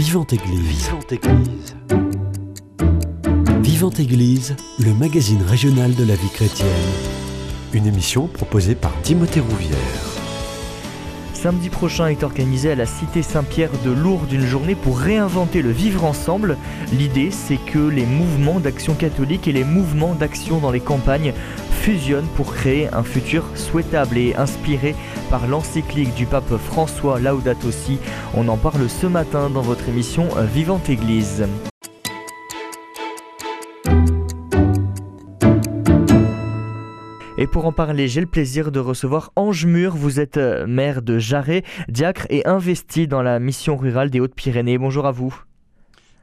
Vivante Église. Vivante Église. Vivante Église, le magazine régional de la vie chrétienne. Une émission proposée par Timothée Rouvière. Samedi prochain est organisée à la Cité Saint-Pierre de Lourdes une journée pour réinventer le vivre ensemble. L'idée, c'est que les mouvements d'action catholique et les mouvements d'action dans les campagnes fusionnent pour créer un futur souhaitable et inspiré par l'encyclique du pape François Laudato Si. On en parle ce matin dans votre émission Vivante Église. Et pour en parler, j'ai le plaisir de recevoir Ange Mur. Vous êtes euh, maire de Jarret, diacre et investi dans la mission rurale des Hautes-Pyrénées. Bonjour à vous.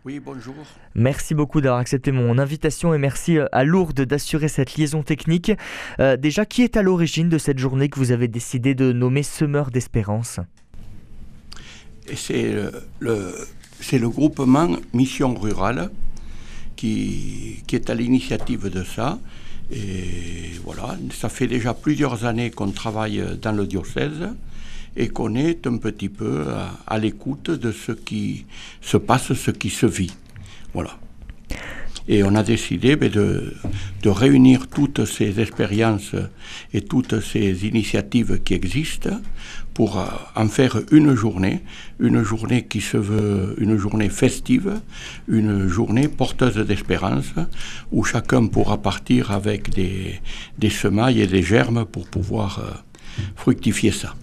Oui, bonjour. Merci beaucoup d'avoir accepté mon invitation et merci euh, à Lourdes d'assurer cette liaison technique. Euh, déjà, qui est à l'origine de cette journée que vous avez décidé de nommer Semeur d'Espérance? C'est le, le, groupement Mission Rurale qui, qui est à l'initiative de ça. Et voilà, ça fait déjà plusieurs années qu'on travaille dans le diocèse et qu'on est un petit peu à, l'écoute de ce qui se passe, ce qui se vit. Voilà. Et on a décidé ben, de, de, réunir toutes ces expériences et toutes ces initiatives qui existent pour euh, en faire une journée, une journée qui se veut une journée festive, une journée porteuse d'espérance, où chacun pourra partir avec des, des semailles et des germes pour pouvoir euh, fructifier ça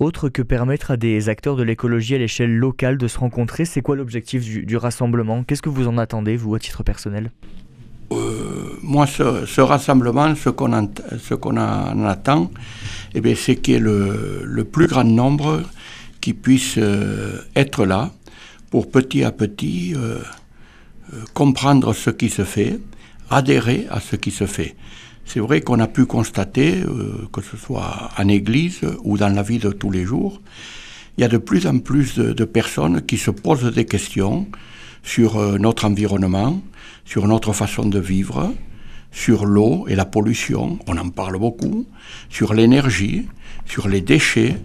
autre que permettre à des acteurs de l'écologie à l'échelle locale de se rencontrer. C'est quoi l'objectif du, rassemblement? Qu'est-ce que vous en attendez, vous, à titre personnel? Euh, Moi, ce, rassemblement, ce qu'on en, en, attend, eh c'est qu'il y ait le, plus grand nombre qui puisse euh, être là pour petit à petit euh, comprendre ce qui se fait, adhérer à ce qui se fait c'est vrai qu'on a pu constater, euh, que ce soit en église ou dans la vie de tous les jours, il y a de plus en plus de, personnes qui se posent des questions sur euh, notre environnement, sur notre façon de vivre, sur l'eau et la pollution, on en parle beaucoup, sur l'énergie, sur les déchets,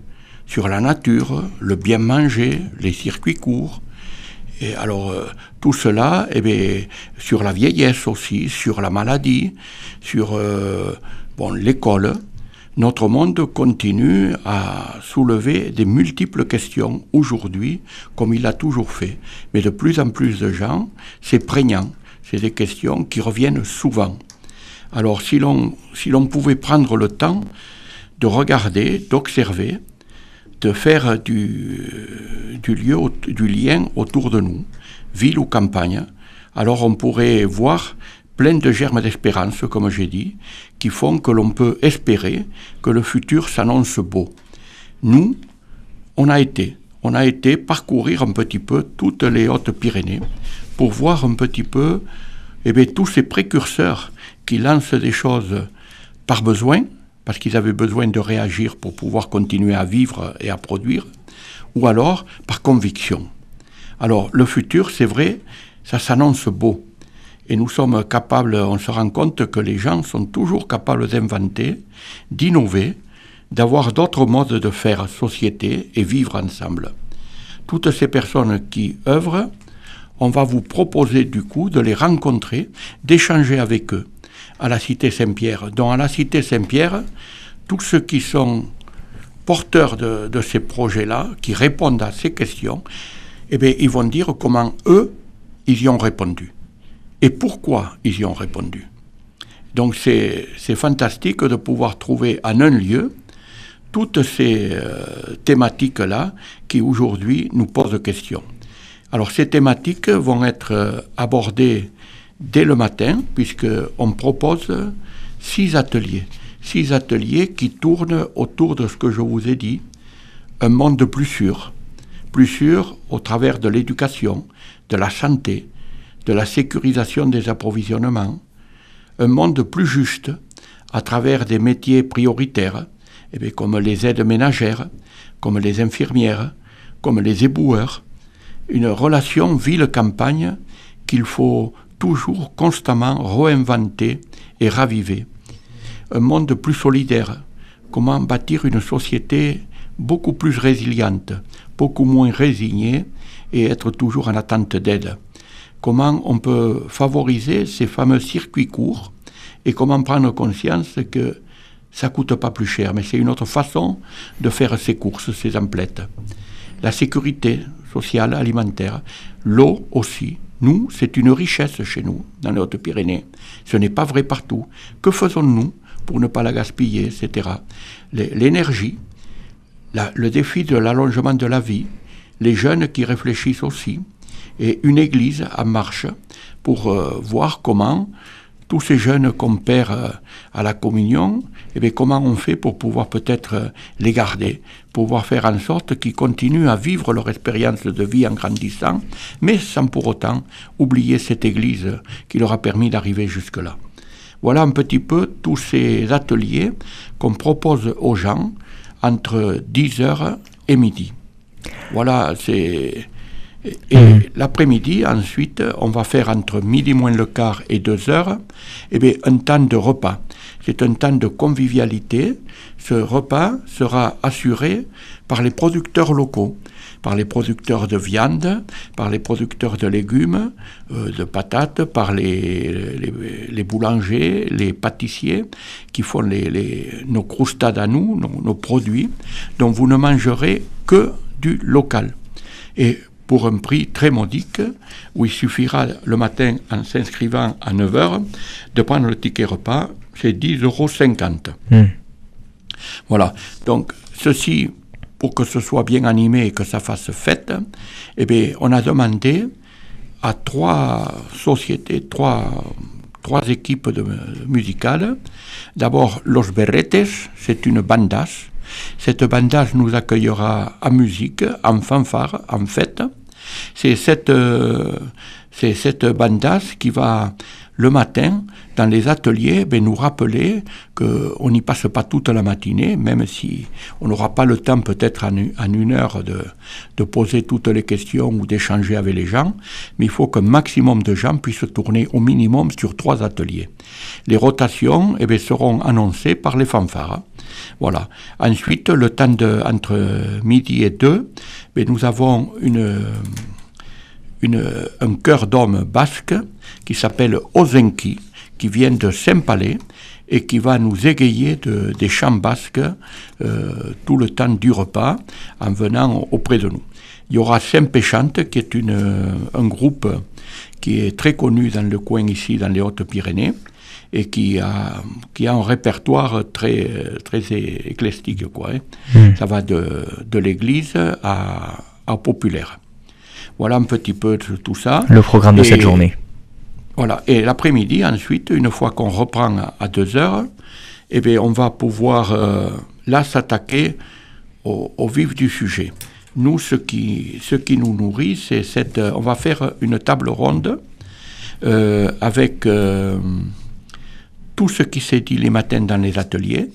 sur la nature, le bien manger, les circuits courts, et alors, euh, tout cela, eh bien, sur la vieillesse aussi, sur la maladie, sur euh, bon, l'école, notre monde continue à soulever des multiples questions aujourd'hui, comme il a toujours fait. Mais de plus en plus de gens, c'est prégnant. C'est des questions qui reviennent souvent. Alors, si l'on si pouvait prendre le temps de regarder, d'observer, de faire du, lien autour de nous, ville ou campagne, alors on pourrait voir plein de germes d'espérance, comme j'ai dit, qui font que l'on peut espérer que le futur s'annonce beau. Nous, on a été, on a été parcourir un petit peu toutes les Hautes-Pyrénées pour voir un petit peu eh tous ces précurseurs qui lancent des choses par besoin, parce qu'ils avaient besoin de réagir pour pouvoir continuer à vivre et à produire, ou alors par conviction. Alors le futur, c'est vrai, ça s'annonce beau. Et nous sommes capables, on se rend compte que les gens sont toujours capables d'inventer, d'innover, d'avoir d'autres modes de faire société et vivre ensemble. Toutes ces personnes qui œuvrent, on va vous proposer du coup de les rencontrer, d'échanger avec eux à la Cité Saint-Pierre. Donc à la Cité Saint-Pierre, tous ceux qui sont porteurs de, ces projets-là, qui répondent à ces questions, eh bien, ils vont dire comment eux, ils y ont répondu. Et pourquoi ils y ont répondu. Donc c'est fantastique de pouvoir trouver en un lieu toutes ces euh, thématiques-là qui aujourd'hui nous posent question. Alors ces thématiques vont être euh, abordées dès le matin, puisqu'on propose six ateliers. Six ateliers qui tournent autour de ce que je vous ai dit, un monde plus sûr. Plus sûr au travers de l'éducation, de la santé, de la sécurisation des approvisionnements. Un monde plus juste à travers des métiers prioritaires, eh comme les aides ménagères, comme les infirmières, comme les éboueurs. Une relation ville-campagne qu'il faut toujours constamment réinventer et raviver. Un monde plus solidaire. Comment bâtir une société beaucoup plus résiliente, beaucoup moins résignée et être toujours en attente d'aide. Comment on peut favoriser ces fameux circuits courts et comment prendre conscience que ça coûte pas plus cher, mais c'est une autre façon de faire ces courses, ces emplettes. La sécurité sociale, alimentaire, l'eau aussi. Nous, c'est une richesse chez nous, dans les Hautes-Pyrénées. Ce n'est pas vrai partout. Que faisons-nous pour ne pas la gaspiller, etc. L'énergie, le défi de l'allongement de la vie, les jeunes qui réfléchissent aussi, et une église en marche pour euh, voir comment tous ces jeunes qu'on perd euh, à la communion, eh bien, comment on fait pour pouvoir peut-être euh, les garder, pouvoir faire en sorte qu'ils continuent à vivre leur expérience de vie en grandissant, mais sans pour autant oublier cette Église qui leur a permis d'arriver jusque-là. Voilà un petit peu tous ces ateliers qu'on propose aux gens entre 10h et midi. Voilà, c'est et mmh. l'après-midi, ensuite, on va faire entre midi moins le quart et deux heures, eh bien, un temps de repas. C'est un temps de convivialité. Ce repas sera assuré par les producteurs locaux, par les producteurs de viande, par les producteurs de légumes, euh, de patates, par les, les, boulangers, les pâtissiers qui font les, nos croustades à nous, nos, nos produits, dont vous ne mangerez que du local. Et pour un prix très modique, où il suffira le matin, en s'inscrivant à 9h, de prendre le ticket repas, c'est 10,50 euros. Hmm. Voilà. Donc, ceci, pour que ce soit bien animé et que ça fasse fête, eh bien, on a demandé à trois sociétés, trois, trois équipes de, musicales. D'abord, Los Berretes, c'est une bandas cette bandage nous accueillera en musique, en fanfare, en fête. C'est cette, euh, cette bandage qui va le matin, dans les ateliers, ben, nous rappeler qu'on n'y passe pas toute la matinée, même si on n'aura pas le temps peut-être en, une heure de, de, poser toutes les questions ou d'échanger avec les gens, mais il faut qu'un maximum de gens puissent tourner au minimum sur trois ateliers. Les rotations eh ben, seront annoncées par les fanfares. Voilà. Ensuite, le temps de, entre midi et deux, ben, nous avons un chœur d'hommes basque qui s'appelle Ozenki, qui vient de Saint-Palais et qui va nous égayer de, des chants basques euh, tout le temps du repas en venant auprès de nous. Il y aura Saint-Péchante, qui est un groupe qui est très connu dans le coin ici, dans les Hautes-Pyrénées, et qui a, qui a un répertoire très, très éclectique. Quoi, hein. hmm. Ça va de, de l'église à, à populaire. Voilà un petit peu tout ça. Le programme de cette journée. Voilà. Et l'après-midi, ensuite, une fois qu'on reprend à 2 heures, eh bien, on va pouvoir euh, là s'attaquer au, vif du sujet. Nous, ce qui, ce qui nous nourrit, c'est cette. On va faire une table ronde euh, avec euh, tout ce qui s'est dit les matins dans les ateliers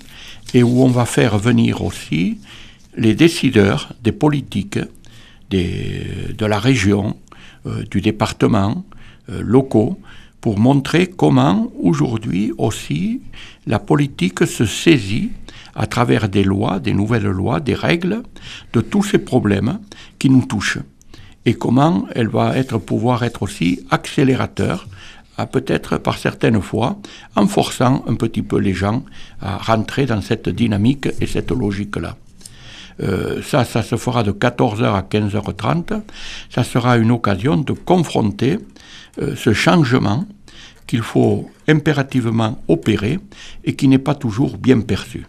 et où on va faire venir aussi les décideurs des politiques de la région, euh, du département, euh, locaux, pour montrer comment aujourd'hui aussi la politique se saisit à travers des lois, des nouvelles lois, des règles, de tous ces problèmes qui nous touchent. Et comment elle va pouvoir être aussi accélérateur, peut-être par certaines fois, en forçant un petit peu les gens à rentrer dans cette dynamique et cette logique-là. Euh, ça, ça se fera de 14h à 15h30. Ça sera une occasion de confronter euh, ce changement qu'il faut impérativement opérer et qui n'est pas toujours bien perçu.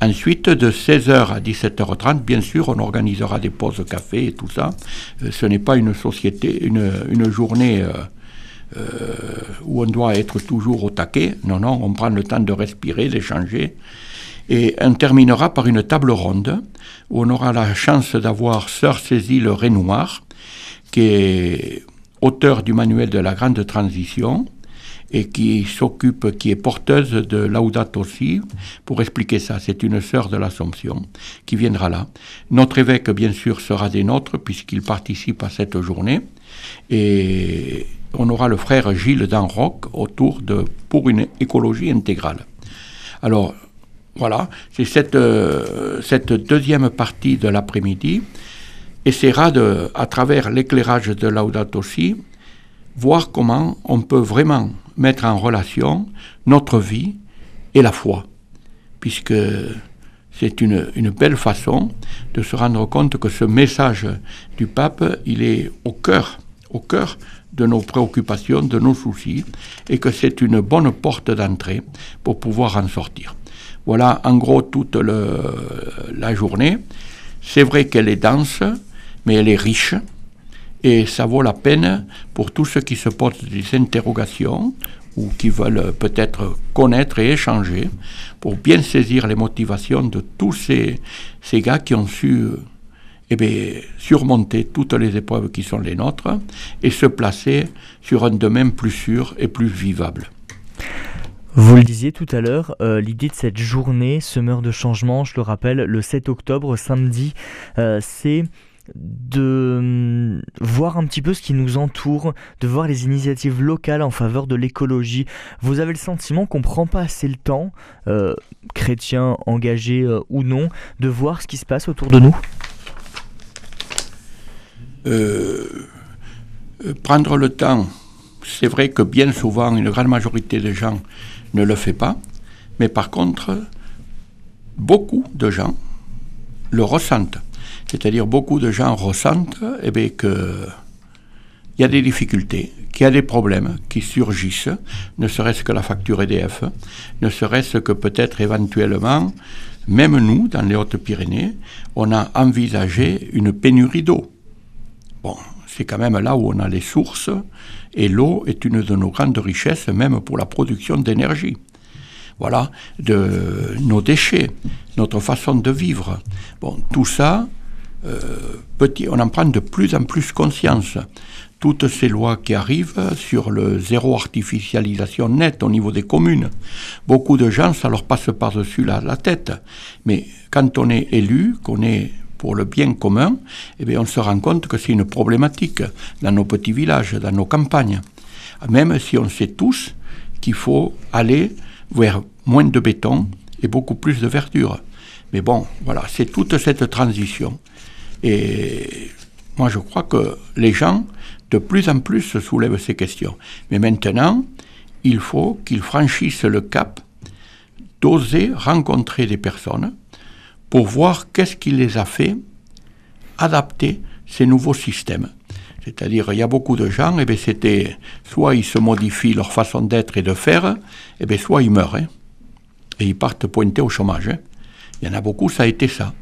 Ensuite, de 16h à 17h30, bien sûr, on organisera des pauses café et tout ça. Euh, ce n'est pas une société, une, journée où on doit être toujours au taquet. Non, non, on prend le temps de respirer, d'échanger. Et on terminera par une table ronde où on aura la chance d'avoir Sœur Cécile Renoir, qui est auteur du manuel de la grande transition et qui s'occupe, qui est porteuse de Laudato Si, pour expliquer ça. C'est une sœur de l'Assomption qui viendra là. Notre évêque, bien sûr, sera des nôtres puisqu'il participe à cette journée. Et on aura le frère Gilles d'Anroc autour de pour une écologie intégrale. Alors, voilà, c'est cette, cette deuxième partie de l'après-midi essaiera de, à travers l'éclairage de Laudato Si, voir comment on peut vraiment mettre en relation notre vie et la foi, puisque c'est une, une, belle façon de se rendre compte que ce message du pape, il est au cœur, au cœur de nos préoccupations, de nos soucis, et que c'est une bonne porte d'entrée pour pouvoir en sortir. Voilà en gros toute la journée. C'est vrai qu'elle est dense, mais elle est riche, et ça vaut la peine pour tous ceux qui se posent des interrogations ou qui veulent peut-être connaître et échanger pour bien saisir les motivations de tous ces gars qui ont su eh bien, surmonter toutes les épreuves qui sont les nôtres et se placer sur un domaine plus sûr et plus vivable. Vous le disiez tout à l'heure, euh, l'idée de cette journée semeur de changement, je le rappelle, le 7 octobre, samedi, euh, c'est de hum, voir un petit peu ce qui nous entoure, de voir les initiatives locales en faveur de l'écologie. Vous avez le sentiment qu'on ne prend pas assez le temps, euh, chrétiens engagés euh, ou non, de voir ce qui se passe autour de nous? Prendre le temps, c'est vrai que bien souvent, une grande majorité des gens ne le fait pas, mais par contre, beaucoup de gens le ressentent. C'est-à-dire beaucoup de gens ressentent eh bien, que il y a des difficultés, qu'il y a des problèmes qui surgissent, ne serait-ce que la facture EDF, ne serait-ce que peut-être éventuellement, même nous, dans les Hautes-Pyrénées, on a envisagé une pénurie d'eau. Bon, c'est quand même là où on a les sources, et l'eau est une de nos grandes richesses, même pour la production d'énergie. Voilà, de nos déchets, notre façon de vivre. Bon, tout ça, euh, on en prend de plus en plus conscience. Toutes ces lois qui arrivent sur le zéro artificialisation nette au niveau des communes, beaucoup de gens, ça leur passe par-dessus la, tête. Mais quand on est élu, qu'on est pour le bien commun, eh bien, on se rend compte que c'est une problématique dans nos petits villages, dans nos campagnes. Même si on sait tous qu'il faut aller vers moins de béton et beaucoup plus de verdure. Mais bon, voilà, c'est toute cette transition. Et moi, je crois que les gens, de plus en plus, se soulèvent ces questions. Mais maintenant, il faut qu'ils franchissent le cap d'oser rencontrer des personnes pour voir qu'est-ce qui les a fait adapter ces nouveaux systèmes. C'est-à-dire, il y a beaucoup de gens, et eh c'était soit ils se modifient leur façon d'être et de faire, et eh soit ils meurent, hein, et ils partent pointer au chômage. Hein. Il y en a beaucoup, ça a été ça.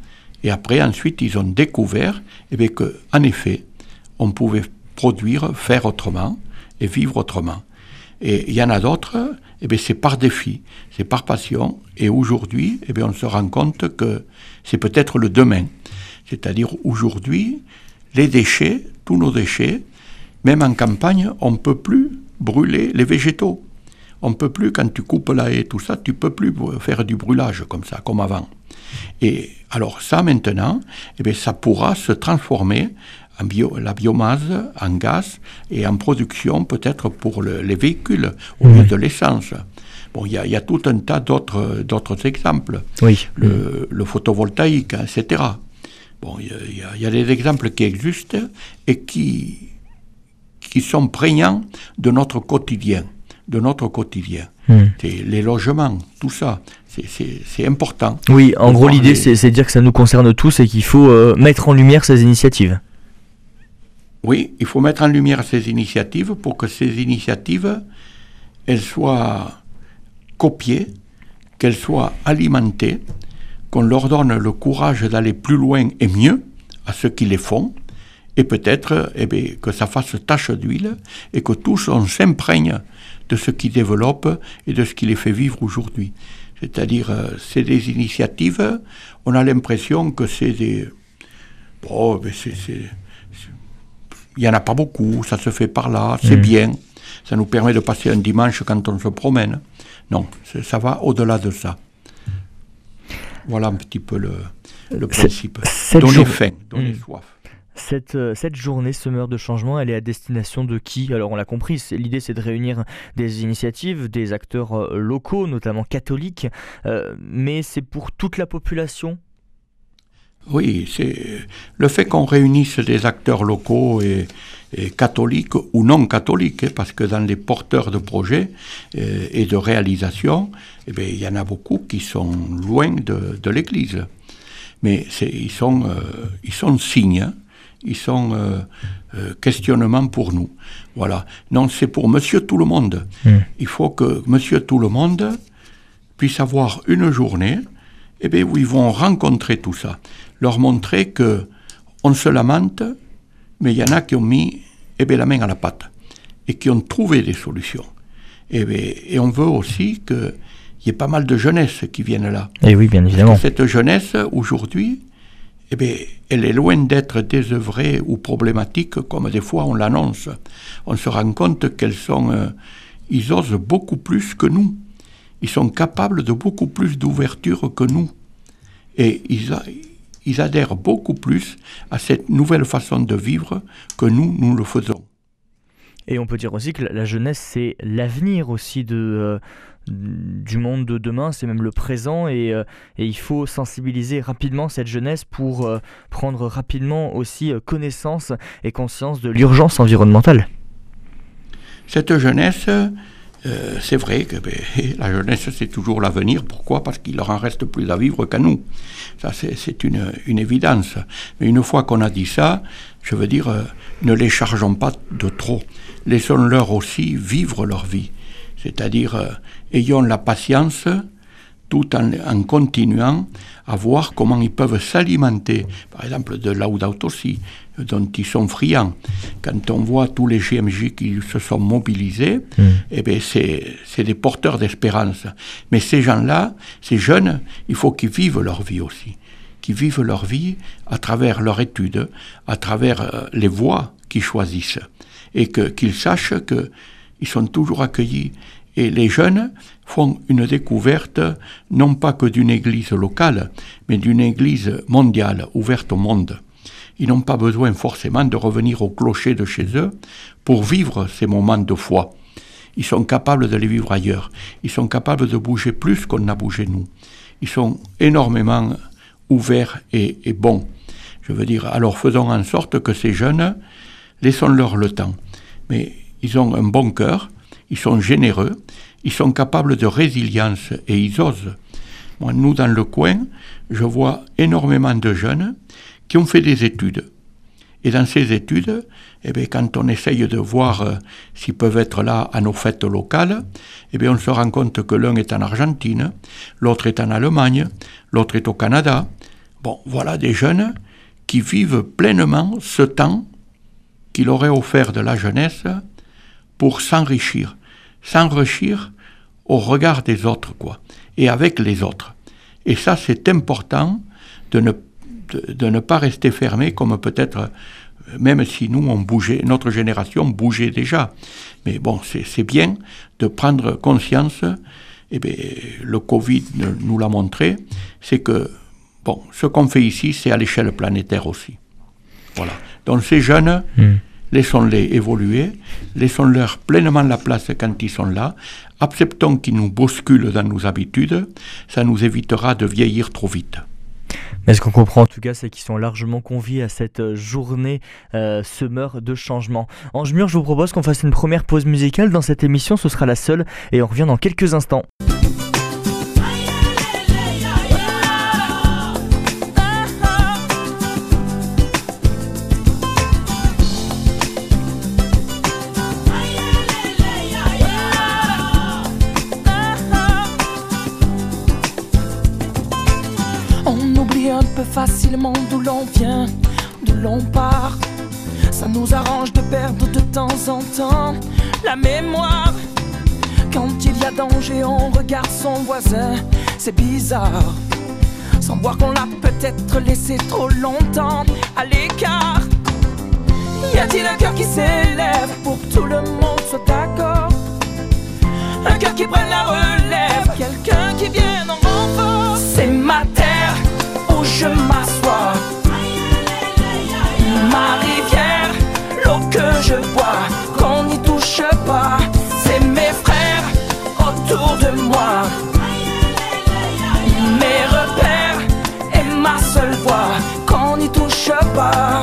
Et après, ensuite, ils ont découvert eh que, en effet, on pouvait produire, faire autrement et vivre autrement. Et il y en a d'autres, eh bien, c'est par défi, c'est par passion. Et aujourd'hui, eh bien, on se rend compte que c'est peut-être le demain. C'est-à-dire aujourd'hui, les déchets, tous nos déchets, même en campagne, on ne peut plus brûler les végétaux. On ne peut plus, quand tu coupes la haie, tout ça, tu ne peux plus faire du brûlage comme ça, comme avant. Et alors ça maintenant, eh bien, ça pourra se transformer en bio, la biomasse en gaz et en production peut-être pour les véhicules au lieu de l'essence. Bon, il y, y, a tout un tas d'autres, d'autres exemples. Oui. Le, le photovoltaïque, etc. Bon, il y, y, a des exemples qui existent et qui, qui sont prégnants de notre quotidien. De notre quotidien. Hmm. Les logements, tout ça, c'est important. Oui, en gros, l'idée, c'est de dire que ça nous concerne tous et qu'il faut euh, mettre en lumière ces initiatives. Oui, il faut mettre en lumière ces initiatives pour que ces initiatives, elles soient copiées, qu'elles soient alimentées, qu'on leur donne le courage d'aller plus loin et mieux à ceux qui les font, et peut-être eh que ça fasse tache d'huile et que tous on s'imprègne de ce qui développe et de ce qui les fait vivre aujourd'hui. C'est-à-dire, euh, c'est des initiatives, on a l'impression que c'est des... Mais c'est... Il n'y en a pas beaucoup, ça se fait par là, c'est mm. bien, ça nous permet de passer un dimanche quand on se promène. Non, ça va au-delà de ça. Voilà un petit peu le, le principe. Donner faim, donner mm. soif. Cette, euh, cette journée Semeur de changement, elle est à destination de qui? Alors on l'a compris, l'idée c'est de réunir des initiatives, des acteurs euh, locaux, notamment catholiques, euh, mais c'est pour toute la population? Oui, c'est le fait qu'on réunisse des acteurs locaux et, catholiques ou non catholiques, hein, parce que dans les porteurs de projets et de réalisation, eh bien, il y en a beaucoup qui sont loin de, de l'Église. Mais ils sont, ils sont signes. Hein ils sont euh, euh, questionnements pour nous. Voilà. Non, c'est pour Monsieur Tout le Monde. Hmm. Il faut que Monsieur Tout le Monde puisse avoir une journée eh bien, où ils vont rencontrer tout ça, leur montrer que on se lamente, mais il y en a qui ont mis eh bien, la main à la pâte et qui ont trouvé des solutions. Eh et on veut aussi qu'il y ait pas mal de jeunesse qui viennent là. Et oui, bien évidemment. Cette jeunesse, aujourd'hui, eh bien, elle est loin d'être désœuvrée ou problématique comme des fois on l'annonce. On se rend compte qu'elles sont, euh, ils osent beaucoup plus que nous. Ils sont capables de beaucoup plus d'ouverture que nous. Et ils, ils adhèrent beaucoup plus à cette nouvelle façon de vivre que nous, nous le faisons. Et on peut dire aussi que la jeunesse, c'est l'avenir aussi de, euh, du monde de demain, c'est même le présent et, euh, il faut sensibiliser rapidement cette jeunesse pour euh, prendre rapidement aussi connaissance et conscience de l'urgence environnementale. Cette jeunesse, c'est vrai que ben, la jeunesse, c'est toujours l'avenir. Pourquoi? Parce qu'il leur en reste plus à vivre qu'à nous. Ça, c'est une, une, évidence. Mais une fois qu'on a dit ça, je veux dire, ne les chargeons pas de trop. Laissons-leur aussi vivre leur vie. C'est-à-dire, ayons la patience tout en, continuant à voir comment ils peuvent s'alimenter, par exemple de Laudato aussi, dont ils sont friands. Quand on voit tous les GMJ qui se sont mobilisés, mm. eh bien c'est des porteurs d'espérance. Mais ces gens-là, ces jeunes, il faut qu'ils vivent leur vie aussi, qu'ils vivent leur vie à travers leur étude, à travers euh, les voies qu'ils choisissent, et qu'ils sachent qu'ils sont toujours accueillis et les jeunes font une découverte non pas que d'une église locale, mais d'une église mondiale, ouverte au monde. Ils n'ont pas besoin forcément de revenir au clocher de chez eux pour vivre ces moments de foi. Ils sont capables de les vivre ailleurs. Ils sont capables de bouger plus qu'on a bougé nous. Ils sont énormément ouverts et, et bons. Je veux dire, alors faisons en sorte que ces jeunes, laissons-leur le temps. Mais ils ont un bon cœur, ils sont généreux, ils sont capables de résilience et ils osent. Moi, nous, dans le coin, je vois énormément de jeunes qui ont fait des études. Et dans ces études, eh bien, quand on essaye de voir euh, s'ils peuvent être là à nos fêtes locales, eh bien, on se rend compte que l'un est en Argentine, l'autre est en Allemagne, l'autre est au Canada. Bon, voilà des jeunes qui vivent pleinement ce temps qu'il aurait offert de la jeunesse pour s'enrichir s'enrichir au regard des autres, quoi, et avec les autres. Et ça, c'est important de ne, de, ne pas rester fermé comme peut-être, même si nous, on bougeait, notre génération bougeait déjà. Mais bon, c'est bien de prendre conscience, et bien, le Covid nous l'a montré, c'est que, bon, ce qu'on fait ici, c'est à l'échelle planétaire aussi. Voilà. Donc ces jeunes, hmm laissons-les évoluer, laissons-leur pleinement la place quand ils sont là, acceptons qu'ils nous bousculent dans nos habitudes, ça nous évitera de vieillir trop vite. Mais ce qu'on comprend en tout cas, c'est qu'ils sont largement conviés à cette journée euh, semeur de changement. Ange Mur, je vous propose qu'on fasse une première pause musicale dans cette émission, ce sera la seule, et on revient dans quelques instants. Facilement d'où l'on vient, d'où l'on part. Ça nous arrange de perdre de temps en temps la mémoire. Quand il y a danger, on regarde son voisin, c'est bizarre. Sans voir qu'on l'a peut-être laissé trop longtemps à l'écart. Y a-t-il un cœur qui s'élève pour que tout le monde soit d'accord? Un cœur qui prenne la relève, quelqu'un qui vienne en renfort. C'est ma où je m'assois. Ma rivière, l'eau que je bois, qu'on n'y touche pas, c'est mes frères autour de moi. Mes repères et ma seule voix, qu'on n'y touche pas.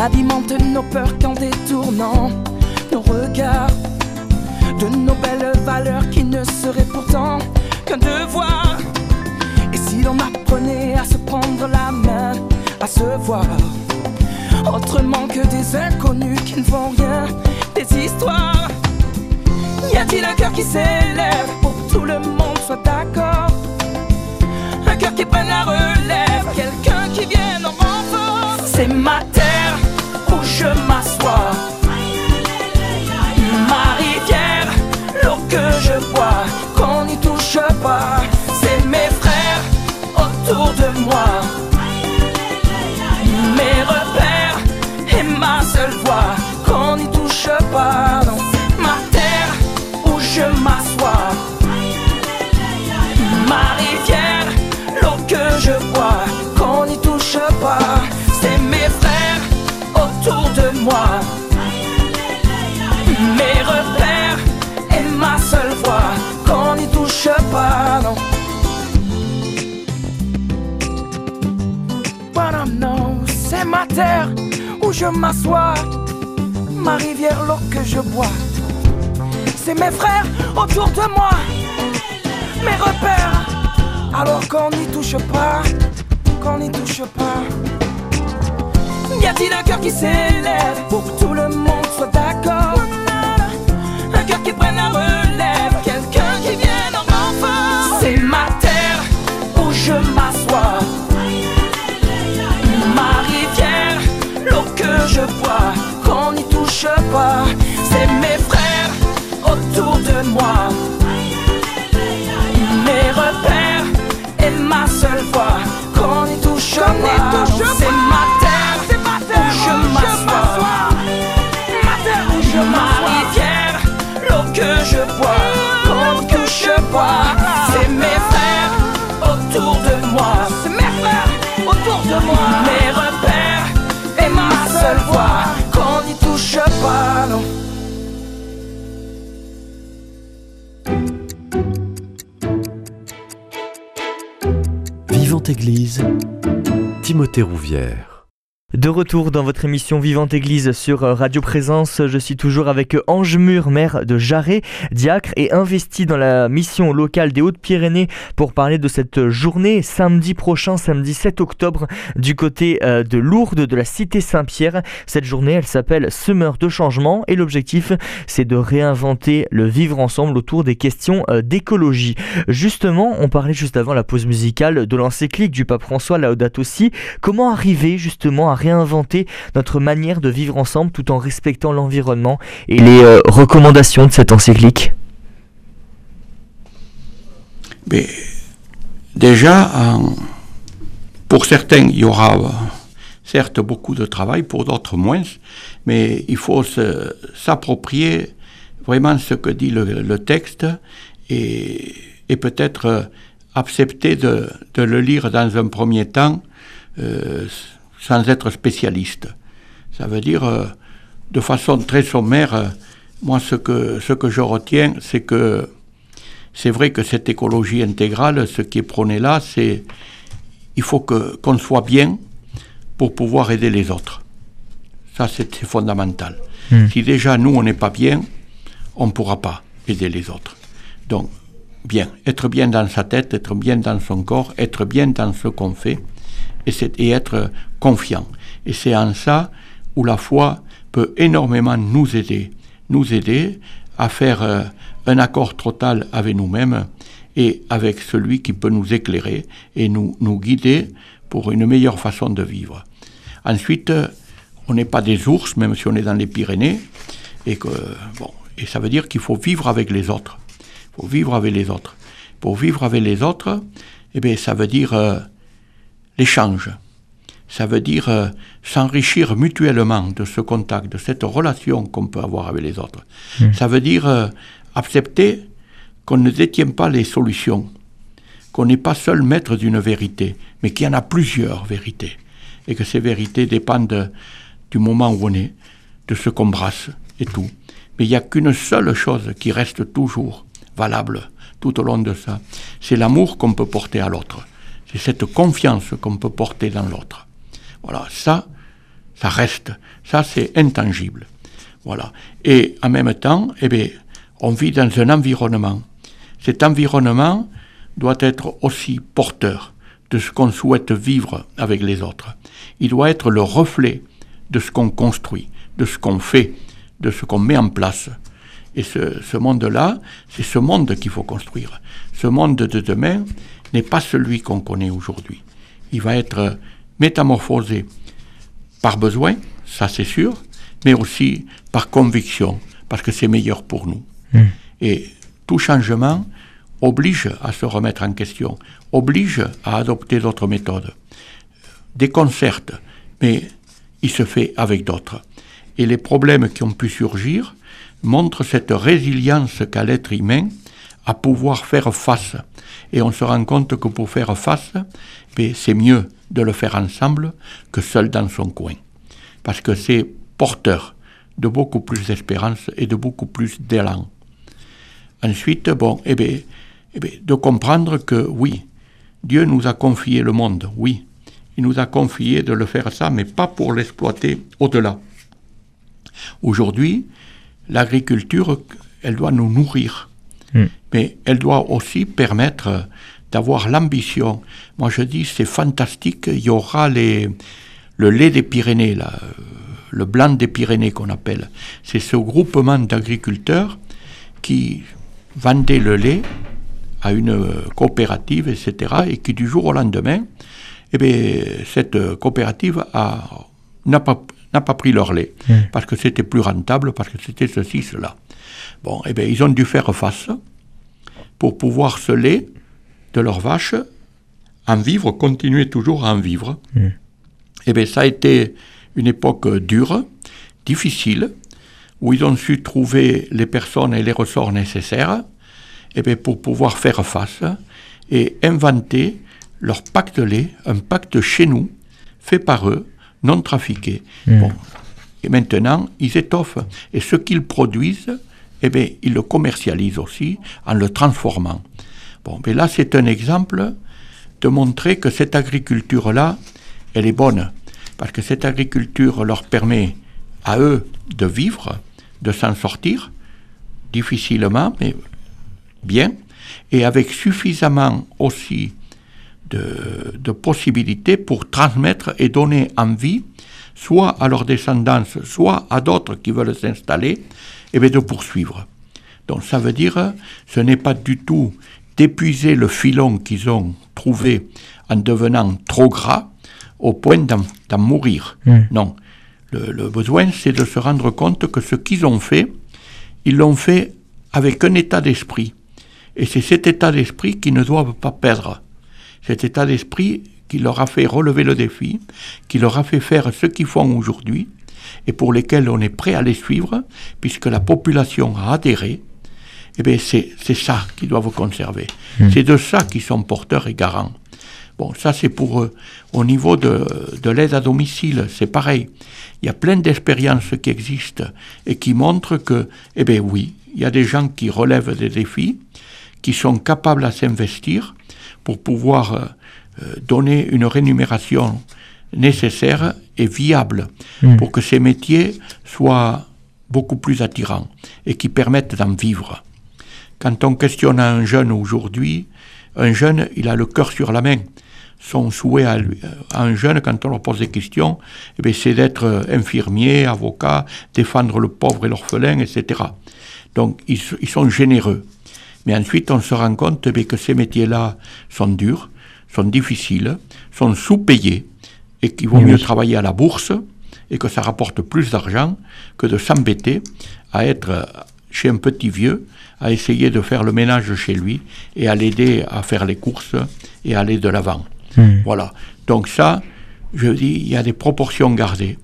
Alimente nos peurs qu'en détournant nos regards de nos belles valeurs qui ne seraient pourtant qu'un devoir. Et si l'on apprenait à se prendre la main, à se voir autrement que des inconnus qui ne font rien, des histoires. Y a-t-il un cœur qui s'élève pour que tout le monde soit d'accord? Un cœur qui prenne la relève, quelqu'un qui vienne en renfort. C'est ma où je m'assois. Ma rivière, l'eau que je bois, qu'on n'y touche pas. C'est mes frères autour de moi. Mes repères et ma seule voix, qu'on n'y touche pas. Terre où je m'assois, ma rivière, l'eau que je bois. C'est mes frères autour de moi, mes repères. Alors qu'on n'y touche pas, qu'on n'y touche pas. Y a-t-il un cœur qui s'élève pour tout le monde? Église, Timothée Rouvière. De retour dans votre émission Vivante Église sur Radio Présence, je suis toujours avec Ange Mur, maire de Jarret, diacre et investi dans la mission locale des Hautes-Pyrénées pour parler de cette journée samedi prochain, samedi 7 octobre, du côté euh, de Lourdes, de la cité Saint-Pierre. Cette journée, elle s'appelle Semeur de changement et l'objectif, c'est de réinventer le vivre ensemble autour des questions euh, d'écologie. Justement, on parlait juste avant la pause musicale de l'encyclique du pape François Laudato Si. Comment arriver justement à réinventer notre manière de vivre ensemble tout en respectant l'environnement et les euh, recommandations de cette encyclique. Mais déjà, pour certains, il y aura euh, certes beaucoup de travail, pour d'autres moins, mais il faut s'approprier vraiment ce que dit le, texte et, peut-être euh, accepter de, le lire dans un premier temps sans être spécialiste. Ça veut dire, euh, de façon très sommaire, euh, moi ce que, ce que je retiens, c'est que c'est vrai que cette écologie intégrale, ce qui est prôné là, c'est il faut que qu'on soit bien pour pouvoir aider les autres. Ça, c'est fondamental. Hmm. Si déjà nous, on n'est pas bien, on ne pourra pas aider les autres. Donc, bien, être bien dans sa tête, être bien dans son corps, être bien dans ce qu'on fait, et, être confiant. Et c'est en ça où la foi peut énormément nous aider, nous aider à faire euh, un accord total avec nous-mêmes et avec celui qui peut nous éclairer et nous, nous guider pour une meilleure façon de vivre. Ensuite, euh, on n'est pas des ours, même si on est dans les Pyrénées, et que bon, et ça veut dire qu'il faut vivre avec les autres. Il faut vivre avec les autres. Pour vivre avec les autres, eh bien, ça veut dire euh, l'échange. Ça veut dire euh, s'enrichir mutuellement de ce contact, de cette relation qu'on peut avoir avec les autres. Ça veut dire euh, accepter qu'on ne détient pas les solutions, qu'on n'est pas seul maître d'une vérité, mais qu'il y en a plusieurs vérités, et que ces vérités dépendent du moment où on est, de ce qu'on brasse et tout. Mais il n'y a qu'une seule chose qui reste toujours valable tout au long de ça. C'est l'amour qu'on peut porter à l'autre. C'est cette confiance qu'on peut porter dans l'autre. Voilà, ça, ça reste. Ça, c'est intangible. Voilà. Et en même temps, eh bien, on vit dans un environnement. Cet environnement doit être aussi porteur de ce qu'on souhaite vivre avec les autres. Il doit être le reflet de ce qu'on construit, de ce qu'on fait, de ce qu'on met en place. Et ce, ce monde-là, c'est ce monde qu'il faut construire. Ce monde de demain n'est pas celui qu'on connaît aujourd'hui. Il va être métamorphosé par besoin, ça c'est sûr, mais aussi par conviction, parce que c'est meilleur pour nous. Hmm. Et tout changement oblige à se remettre en question, oblige à adopter d'autres méthodes, déconcerte, mais il se fait avec d'autres. Et les problèmes qui ont pu surgir montrent cette résilience qu'a l'être humain à pouvoir faire face. Et on se rend compte que pour faire face, ben, c'est mieux de le faire ensemble que seul dans son coin. Parce que c'est porteur de beaucoup plus d'espérance et de beaucoup plus d'élan. Ensuite, bon, eh bien, eh bien, de comprendre que oui, Dieu nous a confié le monde, oui. Il nous a confié de le faire ça, mais pas pour l'exploiter au-delà. Aujourd'hui, l'agriculture, elle doit nous nourrir, hmm. mais elle doit aussi permettre d'avoir l'ambition. Moi, je dis, c'est fantastique, il y aura les, le lait des Pyrénées, là, le blanc des Pyrénées qu'on appelle. C'est ce groupement d'agriculteurs qui vendait le lait à une coopérative, etc., et qui du jour au lendemain, eh bien, cette coopérative n'a pas, pas pris leur lait, mmh. parce que c'était plus rentable, parce que c'était ceci, cela. Bon, eh bien, ils ont dû faire face pour pouvoir ce lait de leurs vaches en vivre, continuer toujours à en vivre. Mmh. Eh bien, ça a été une époque dure, difficile, où ils ont su trouver les personnes et les ressorts nécessaires eh bien, pour pouvoir faire face et inventer leur pacte lait, un pacte chez nous, fait par eux, non trafiqué. Hmm. Bon. Et maintenant, ils étoffent. Et ce qu'ils produisent, eh bien, ils le commercialisent aussi en le transformant. Bon, mais là, c'est un exemple de montrer que cette agriculture-là, elle est bonne. Parce que cette agriculture leur permet à eux de vivre, de s'en sortir, difficilement, mais bien, et avec suffisamment aussi de, possibilités pour transmettre et donner envie, soit à leur descendance, soit à d'autres qui veulent s'installer, eh bien de poursuivre. Donc ça veut dire, ce n'est pas du tout d'épuiser le filon qu'ils ont trouvé en devenant trop gras au point d'en mourir. Non. Le, le besoin, c'est de se rendre compte que ce qu'ils ont fait, ils l'ont fait avec un état d'esprit et c'est cet état d'esprit qu'ils ne doivent pas perdre. Cet état d'esprit qui leur a fait relever le défi, qui leur a fait faire ce qu'ils font aujourd'hui, et pour lesquels on est prêt à les suivre, puisque la population a adhéré, eh bien c'est, ça qu'ils doivent conserver. Hmm. C'est de ça qu'ils sont porteurs et garants. Bon, ça c'est pour eux. Au niveau de, de l'aide à domicile, c'est pareil. Il y a plein d'expériences qui existent et qui montrent que, eh bien oui, il y a des gens qui relèvent des défis, qui sont capables à s'investir pour pouvoir euh, euh, donner une rémunération nécessaire et viable hmm. pour que ces métiers soient beaucoup plus attirants et qui permettent d'en vivre. Quand on questionne un jeune aujourd'hui, un jeune, il a le cœur sur la main. Son souhait à, lui, à un jeune, quand on leur pose des questions, eh c'est d'être infirmier, avocat, défendre le pauvre et l'orphelin, etc. Donc ils, ils sont généreux. Mais ensuite, on se rend compte eh que ces métiers-là sont durs, sont difficiles, sont sous-payés, et qu'il vaut mieux travailler à la bourse, et que ça rapporte plus d'argent que de s'embêter à être chez un petit vieux, à essayer de faire le ménage chez lui, et à l'aider à faire les courses et à aller de l'avant. Hmm. Voilà. Donc ça, je dis, il y a des proportions gardées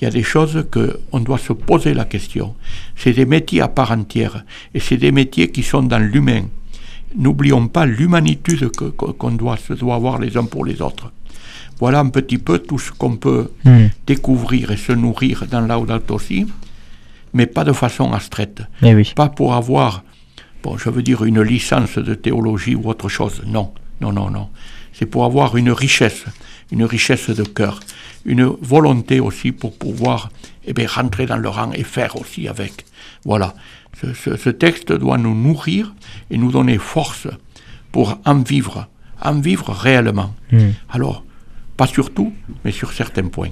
il y a des choses qu'on doit se poser la question. C'est des métiers à part entière, et c'est des métiers qui sont dans l'humain. N'oublions pas l'humanitude qu'on doit, se doit avoir les uns pour les autres. Voilà un petit peu tout ce qu'on peut hmm. découvrir et se nourrir dans l'Audato aussi. mais pas de façon abstraite. Eh oui. Pas pour avoir, bon, je veux dire, une licence de théologie ou autre chose. Non, non, non, non. C'est pour avoir une richesse, une richesse de cœur, une volonté aussi pour pouvoir eh bien, rentrer dans le rang et faire aussi avec. Voilà. Ce, ce- ce texte doit nous nourrir et nous donner force pour en vivre, en vivre réellement. Hmm. Alors, pas sur tout, mais sur certains points.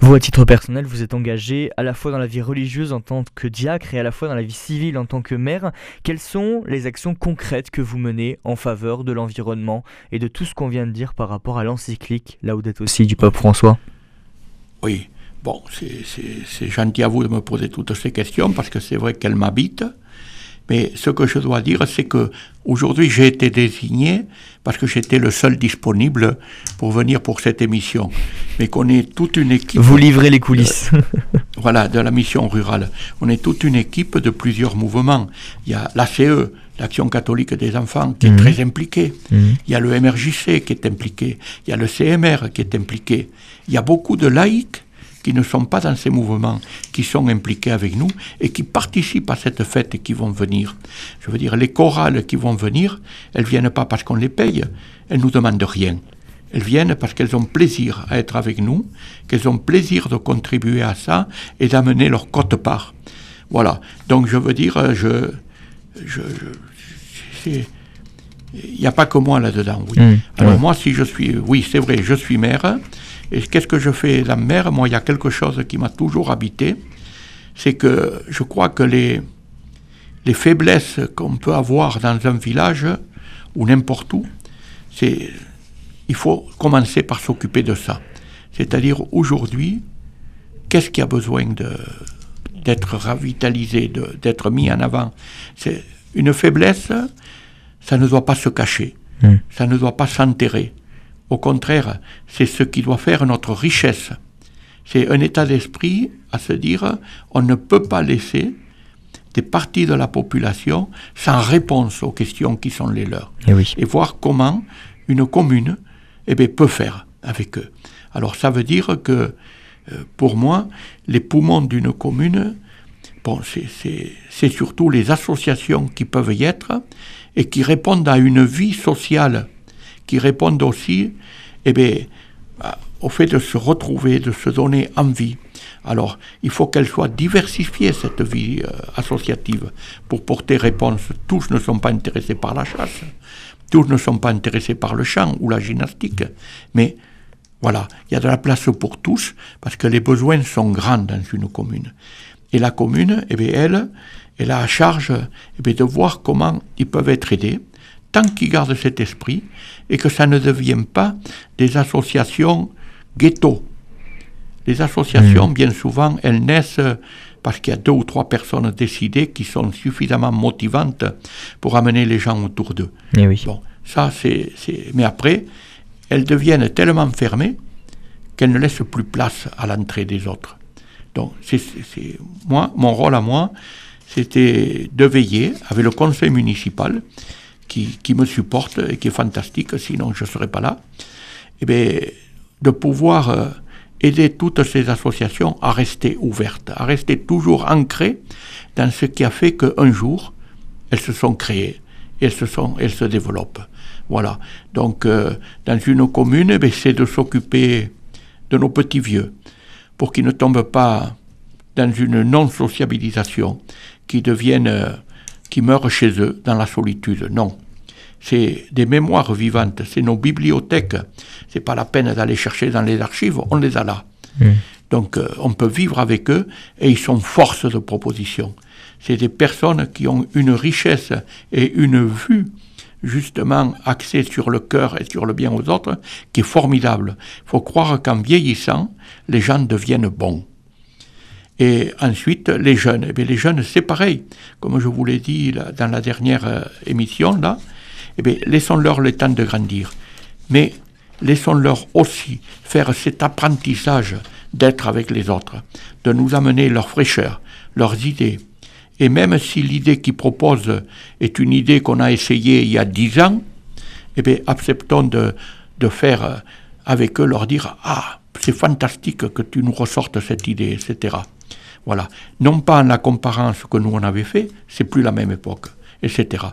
Vous, à titre personnel, vous êtes engagé à la fois dans la vie religieuse en tant que diacre et à la fois dans la vie civile en tant que maire. Quelles sont les actions concrètes que vous menez en faveur de l'environnement et de tout ce qu'on vient de dire par rapport à l'encyclique, là où d'être aussi du pape François? Oui, bon, c'est gentil à vous de me poser toutes ces questions parce que c'est vrai qu'elles m'habitent. Mais ce que je dois dire, c'est que aujourd'hui j'ai été désigné parce que j'étais le seul disponible pour venir pour cette émission. Mais qu'on est toute une équipe. Vous livrez les coulisses. Voilà, de la mission rurale. On est toute une équipe de plusieurs mouvements. Il y a l'ACE, l'Action catholique des enfants, qui Mhm. est très impliquée. Mhm. Il y a le MRJC qui est impliqué. Il y a le CMR qui est impliqué. Il y a beaucoup de laïcs qui ne sont pas dans ces mouvements, qui sont impliqués avec nous et qui participent à cette fête et qui vont venir. Je veux dire, les chorales qui vont venir, elles viennent pas parce qu'on les paye, elles nous demandent rien. Elles viennent parce qu'elles ont plaisir à être avec nous, qu'elles ont plaisir de contribuer à ça et d'amener leur cote-part. Voilà. Donc je veux dire, je, je, il n'y a pas que moi là-dedans, oui. Mm, Alors ouais. moi, si je suis, oui, c'est vrai, je suis maire. Et qu'est-ce que je fais? Dans maire Moi, il y a quelque chose qui m'a toujours habité, c'est que je crois que les, les faiblesses qu'on peut avoir dans un village ou n'importe où, c'est, il faut commencer par s'occuper de ça. C'est-à-dire aujourd'hui, qu'est-ce qui a besoin de, d'être revitalisé, de- d'être mis en avant? C'est une faiblesse, ça ne doit pas se cacher, ça ne doit pas s'enterrer. Au contraire, c'est ce qui doit faire notre richesse. C'est un état d'esprit à se dire, on ne peut pas laisser des parties de la population sans réponse aux questions qui sont les leurs Eh oui. et voir comment une commune eh bien, peut faire avec eux. Alors ça veut dire que euh, pour moi, les poumons d'une commune, bon, c'est surtout les associations qui peuvent y être et qui répondent à une vie sociale, qui répondent aussi eh bien, à- au fait de se retrouver, de se donner envie. Alors, il faut qu'elle soit diversifiée, cette vie euh, associative, pour porter réponse. Tous ne sont pas intéressés par la chasse, tous ne sont pas intéressés par le chant ou la gymnastique, mais voilà, il y a de la place pour tous, parce que les besoins sont grands dans une commune. Et la commune, eh bien, elle, elle a à charge eh de voir comment ils peuvent être aidés, tant qu'ils gardent cet esprit, et que ça ne devienne pas des associations ghetto. Les associations, bien souvent, elles naissent parce qu'il y a deux ou trois personnes décidées qui sont suffisamment motivantes pour amener les gens autour d'eux. Eh oui. Bon, ça c'est, Mais après, elles deviennent tellement fermées qu'elles ne laissent plus place à l'entrée des autres. Donc, c'est- moi, mon rôle à moi, c'était de veiller avec le conseil municipal qui, qui me supporte et qui est fantastique, sinon je ne serais pas là, et bien, de pouvoir euh, aider toutes ces associations à rester ouvertes, à rester toujours ancrées dans ce qui a fait qu'un jour, elles se sont créées, elles se, sont, elles se développent. Voilà. Donc, euh, dans une commune, eh c'est de s'occuper de nos petits vieux pour qu'ils ne tombent pas dans une non-sociabilisation, qui deviennent, euh, qui meurent chez eux dans la solitude. Non. C'est des mémoires vivantes, c'est nos bibliothèques. C'est pas la peine d'aller chercher dans les archives, on les a là. Donc euh, on peut vivre avec eux et ils sont force de proposition. C'est des personnes qui ont une richesse et une vue justement axée sur le cœur et sur le bien aux autres qui est formidable. Il faut croire qu'en vieillissant, les gens deviennent bons. Et ensuite, les jeunes. Eh bien, les jeunes, c'est pareil. Comme je vous l'ai dit dans la dernière euh, émission, là, eh bien, laissons-leur le temps de grandir. Mais laissons-leur aussi faire cet apprentissage d'être avec les autres, de nous amener leur fraîcheur, leurs idées. Et même si l'idée qu'ils proposent est une idée qu'on a essayée il y a dix ans, eh bien, acceptons de, de faire euh, avec eux, leur dire Ah, c'est fantastique que tu nous ressortes cette idée, etc. Voilà. Non pas en la comparant ce que nous on avait fait, c'est plus la même époque, etc.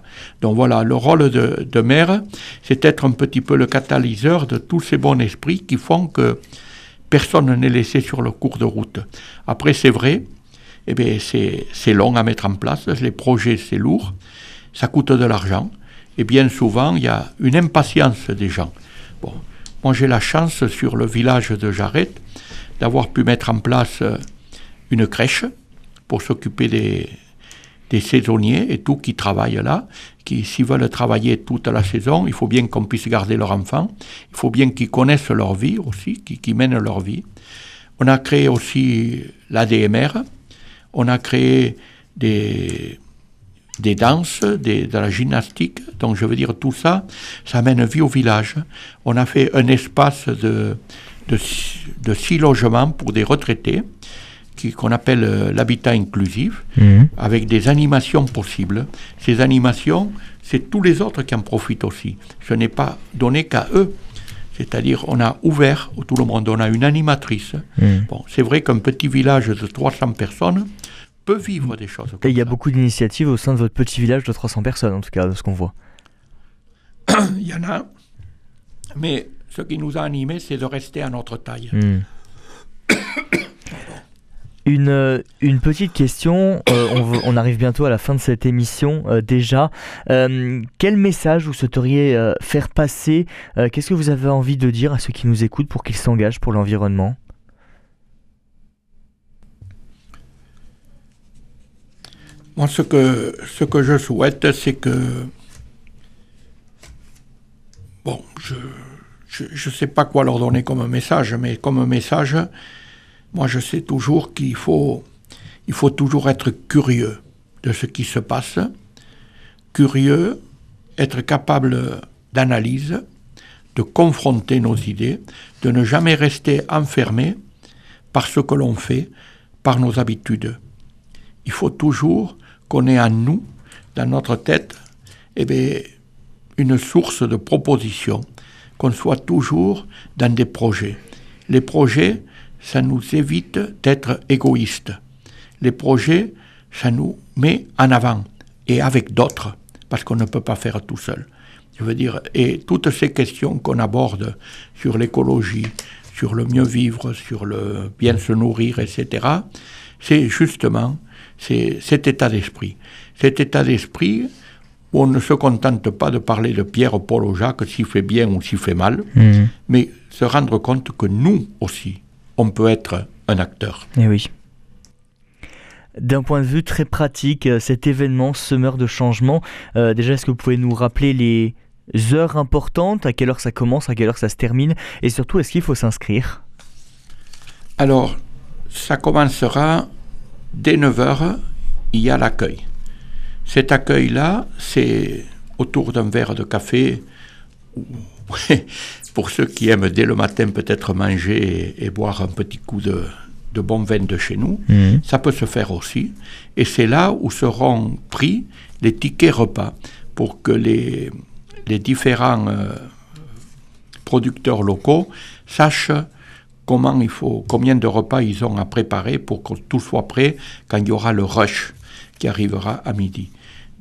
Donc voilà, le rôle de, de maire, c'est être un petit peu le catalyseur de tous ces bons esprits qui font que personne n'est laissé sur le cours de route. Après, c'est vrai, eh bien, c'est long à mettre en place, les projets, c'est lourd, ça coûte de l'argent, et bien souvent, il y a une impatience des gens. Bon, moi, j'ai la chance sur le village de Jarret d'avoir pu mettre en place euh, une crèche pour s'occuper des, saisonniers et tout qui travaillent là, qui s'ils veulent travailler toute la saison, il faut bien qu'on puisse garder leur enfant, il faut bien qu'ils connaissent leur vie aussi, qu'ils mènent leur vie. On a créé aussi l'ADMR, on a créé des, des danses, de la gymnastique. Donc je veux dire, tout ça, ça amène vie au village. On a fait un espace de, de, six logements pour des retraités qu'on appelle euh, l'habitat inclusif, mhm. avec des animations possibles. Ces animations, c'est tous les autres qui en profitent aussi. Ce n'est pas donné qu'à eux. C'est-à-dire, on a ouvert tout le monde, on a une animatrice. Mhm. Bon, c'est vrai qu'un petit village de 300 personnes, peut vivre des choses. Et il y a beaucoup d'initiatives au sein de votre petit village de 300 personnes, en tout cas, de ce qu'on voit. il y en a, mais ce qui nous a animés, c'est de rester à notre taille. Hmm. Une, euh, une, petite question, euh, on, arrive bientôt à la fin de cette émission euh, déjà. quel message vous souhaiteriez faire passer Qu'est-ce que vous avez envie de dire à ceux qui nous écoutent pour qu'ils s'engagent pour l'environnement? Moi, ce que, ce que je souhaite, c'est que... Bon, je ne sais pas quoi leur donner comme message, mais comme message, moi je sais toujours qu'il faut, il faut toujours être curieux de ce qui se passe, curieux, être capable d'analyse, de confronter nos idées, de ne jamais rester enfermé par ce que l'on fait, par nos habitudes. Il faut toujours qu'on ait en nous, dans notre tête, eh bien, une source de propositions, qu'on soit toujours dans des projets. Les projets, ça nous évite d'être égoïstes. Les projets, ça nous met en avant, et avec d'autres, parce qu'on ne peut pas faire tout seul. Je veux dire, et toutes ces questions qu'on aborde sur l'écologie, sur le mieux vivre, sur le bien se nourrir, etc., c'est justement cet état d'esprit. Cet état d'esprit où on ne se contente pas de parler de Pierre, Paul ou Jacques s'il fait bien ou s'il fait mal, mhm. mais se rendre compte que nous aussi, on peut être un acteur. Et eh oui. D'un point de vue très pratique, euh, cet événement semeur de changement, euh, déjà est-ce que vous pouvez nous rappeler les heures importantes, à quelle heure ça commence, à quelle heure ça se termine, et surtout est-ce qu'il faut s'inscrire? Alors, ça commencera dès 9h, il y a l'accueil. Cet accueil-là, c'est autour d'un verre de café, pour ceux qui aiment dès le matin peut-être manger et, boire un petit coup de, bon vin de chez nous, mhm. ça peut se faire aussi. Et c'est là où seront pris les tickets repas pour que les, différents euh, producteurs locaux sachent comment il faut, combien de repas ils ont à préparer pour que tout soit prêt quand il y aura le rush qui arrivera à midi.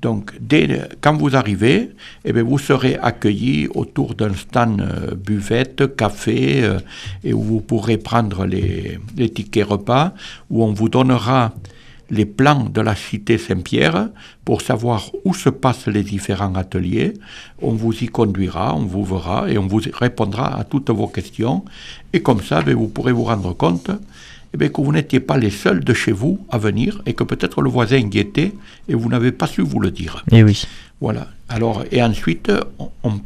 Donc, dès, quand vous arrivez, eh bien, vous serez accueillis autour d'un stand euh, buvette, café, euh, et où vous pourrez prendre les, tickets repas, où on vous donnera les plans de la cité Saint-Pierre pour savoir où se passent les différents ateliers. On vous y conduira, on vous verra et on vous répondra à toutes vos questions. Et comme ça, ben, vous pourrez vous rendre compte eh bien, que vous n'étiez pas les seuls de chez vous à venir et que peut-être le voisin y était et vous n'avez pas su vous le dire. Et eh oui. Voilà. Alors, et ensuite, on,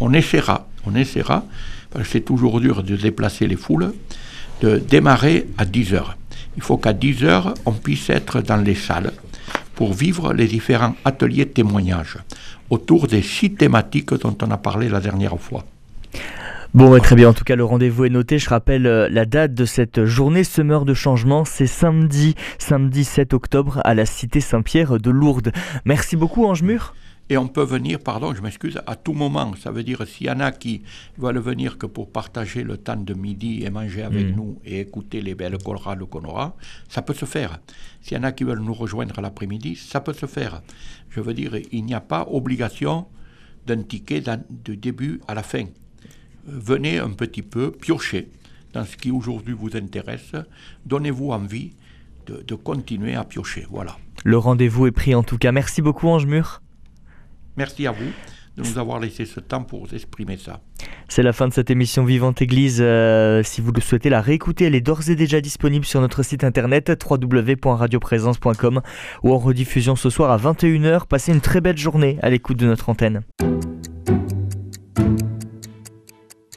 on essaiera, on essaiera, parce que c'est toujours dur de déplacer les foules, de démarrer à 10 heures il faut qu'à 10 heures, on puisse être dans les salles pour vivre les différents ateliers de témoignage autour des six thématiques dont on a parlé la dernière fois. Bon, très bien. En tout cas, le rendez-vous est noté. Je rappelle euh, la date de cette journée semeur de changement. C'est samedi, samedi 7 octobre à la Cité Saint-Pierre de Lourdes. Merci beaucoup, Ange Mur. Et on peut venir, pardon, je m'excuse, à tout moment. Ça veut dire s'il y en a qui veulent venir que pour partager le temps de midi et manger avec hmm. nous et écouter les belles chorales qu'on aura, ça peut se faire. S'il y en a qui veulent nous rejoindre l'après-midi, ça peut se faire. Je veux dire, il n'y a pas obligation d'un ticket du début à la fin. Venez un petit peu piocher dans ce qui aujourd'hui vous intéresse. Donnez-vous envie de, de, continuer à piocher. Voilà. Le rendez-vous est pris en tout cas. Merci beaucoup, Ange Mur. Merci à vous de nous avoir laissé ce temps pour exprimer ça. C'est la fin de cette émission Vivante Église. Euh, si vous le souhaitez la réécouter, elle est d'ores et déjà disponible sur notre site internet www.radioprésence.com ou en rediffusion ce soir à 21h. Passez une très belle journée à l'écoute de notre antenne.